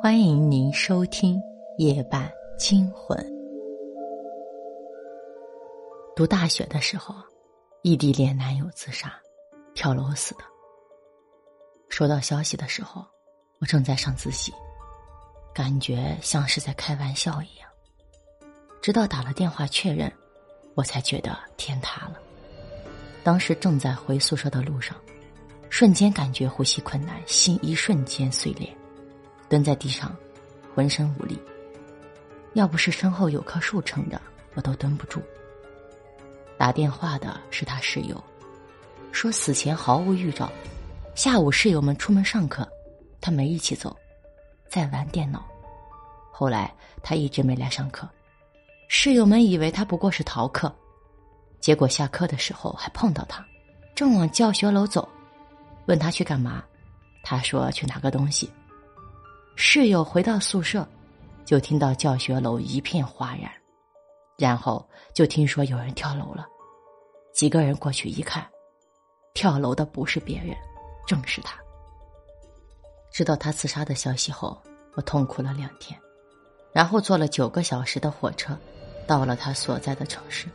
欢迎您收听《夜半惊魂》。读大学的时候，异地恋男友自杀，跳楼死的。收到消息的时候，我正在上自习，感觉像是在开玩笑一样。直到打了电话确认，我才觉得天塌了。当时正在回宿舍的路上，瞬间感觉呼吸困难，心一瞬间碎裂。蹲在地上，浑身无力。要不是身后有棵树撑着，我都蹲不住。打电话的是他室友，说死前毫无预兆，下午室友们出门上课，他没一起走，在玩电脑。后来他一直没来上课，室友们以为他不过是逃课，结果下课的时候还碰到他，正往教学楼走，问他去干嘛，他说去拿个东西。室友回到宿舍，就听到教学楼一片哗然，然后就听说有人跳楼了。几个人过去一看，跳楼的不是别人，正是他。知道他自杀的消息后，我痛哭了两天，然后坐了九个小时的火车，到了他所在的城市。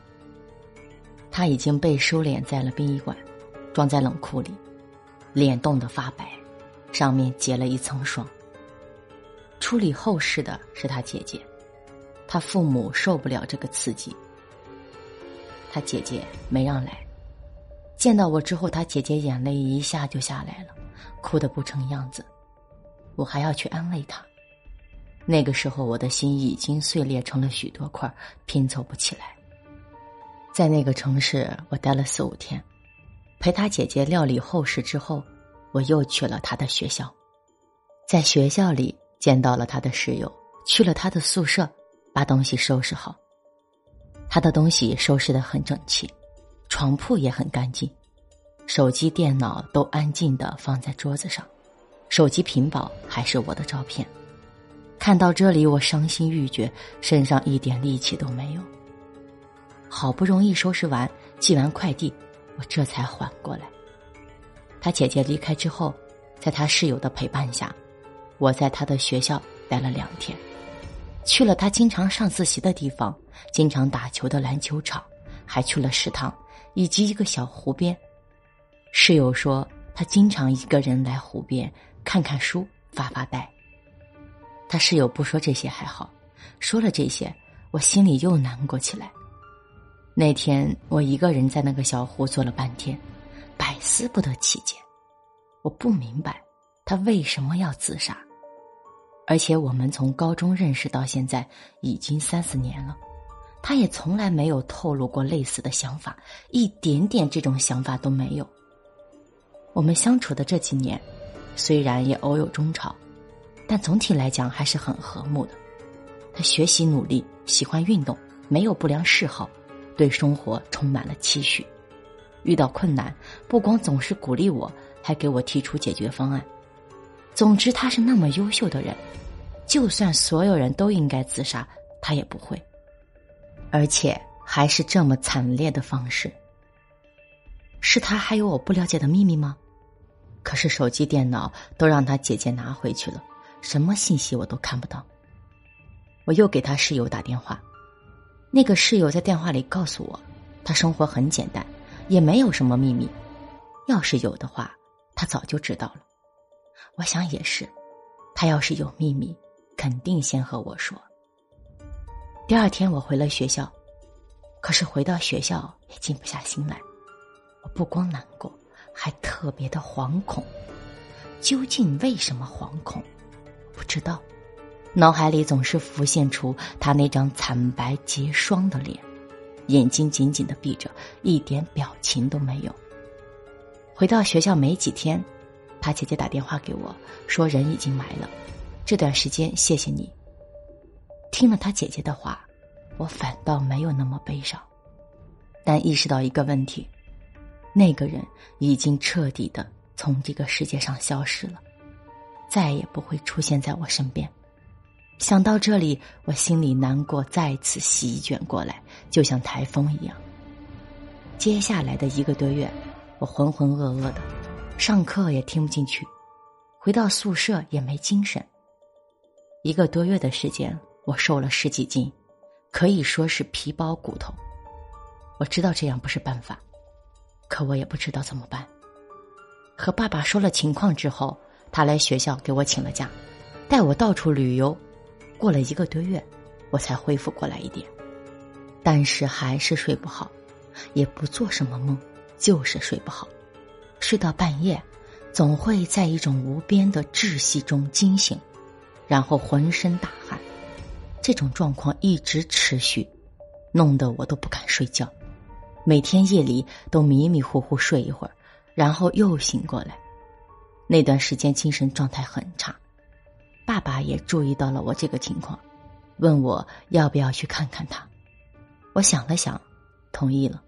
他已经被收敛在了殡仪馆，装在冷库里，脸冻得发白，上面结了一层霜。处理后事的是他姐姐，他父母受不了这个刺激，他姐姐没让来。见到我之后，他姐姐眼泪一下就下来了，哭得不成样子。我还要去安慰他。那个时候，我的心已经碎裂成了许多块，拼凑不起来。在那个城市，我待了四五天，陪他姐姐料理后事之后，我又去了他的学校，在学校里。见到了他的室友，去了他的宿舍，把东西收拾好。他的东西收拾的很整齐，床铺也很干净，手机、电脑都安静的放在桌子上，手机屏保还是我的照片。看到这里，我伤心欲绝，身上一点力气都没有。好不容易收拾完，寄完快递，我这才缓过来。他姐姐离开之后，在他室友的陪伴下。我在他的学校待了两天，去了他经常上自习的地方，经常打球的篮球场，还去了食堂以及一个小湖边。室友说他经常一个人来湖边看看书、发发呆。他室友不说这些还好，说了这些，我心里又难过起来。那天我一个人在那个小湖坐了半天，百思不得其解。我不明白。他为什么要自杀？而且我们从高中认识到现在已经三四年了，他也从来没有透露过类似的想法，一点点这种想法都没有。我们相处的这几年，虽然也偶有争吵，但总体来讲还是很和睦的。他学习努力，喜欢运动，没有不良嗜好，对生活充满了期许。遇到困难，不光总是鼓励我，还给我提出解决方案。总之，他是那么优秀的人，就算所有人都应该自杀，他也不会。而且还是这么惨烈的方式。是他还有我不了解的秘密吗？可是手机、电脑都让他姐姐拿回去了，什么信息我都看不到。我又给他室友打电话，那个室友在电话里告诉我，他生活很简单，也没有什么秘密。要是有的话，他早就知道了。我想也是，他要是有秘密，肯定先和我说。第二天我回了学校，可是回到学校也静不下心来。我不光难过，还特别的惶恐。究竟为什么惶恐？不知道。脑海里总是浮现出他那张惨白结霜的脸，眼睛紧紧的闭着，一点表情都没有。回到学校没几天。他姐姐打电话给我，说人已经埋了。这段时间谢谢你。听了他姐姐的话，我反倒没有那么悲伤，但意识到一个问题：那个人已经彻底的从这个世界上消失了，再也不会出现在我身边。想到这里，我心里难过再次席卷过来，就像台风一样。接下来的一个多月，我浑浑噩噩的。上课也听不进去，回到宿舍也没精神。一个多月的时间，我瘦了十几斤，可以说是皮包骨头。我知道这样不是办法，可我也不知道怎么办。和爸爸说了情况之后，他来学校给我请了假，带我到处旅游。过了一个多月，我才恢复过来一点，但是还是睡不好，也不做什么梦，就是睡不好。睡到半夜，总会在一种无边的窒息中惊醒。然后浑身大汗，这种状况一直持续，弄得我都不敢睡觉。每天夜里都迷迷糊糊睡一会儿，然后又醒过来。那段时间精神状态很差，爸爸也注意到了我这个情况，问我要不要去看看他。我想了想，同意了。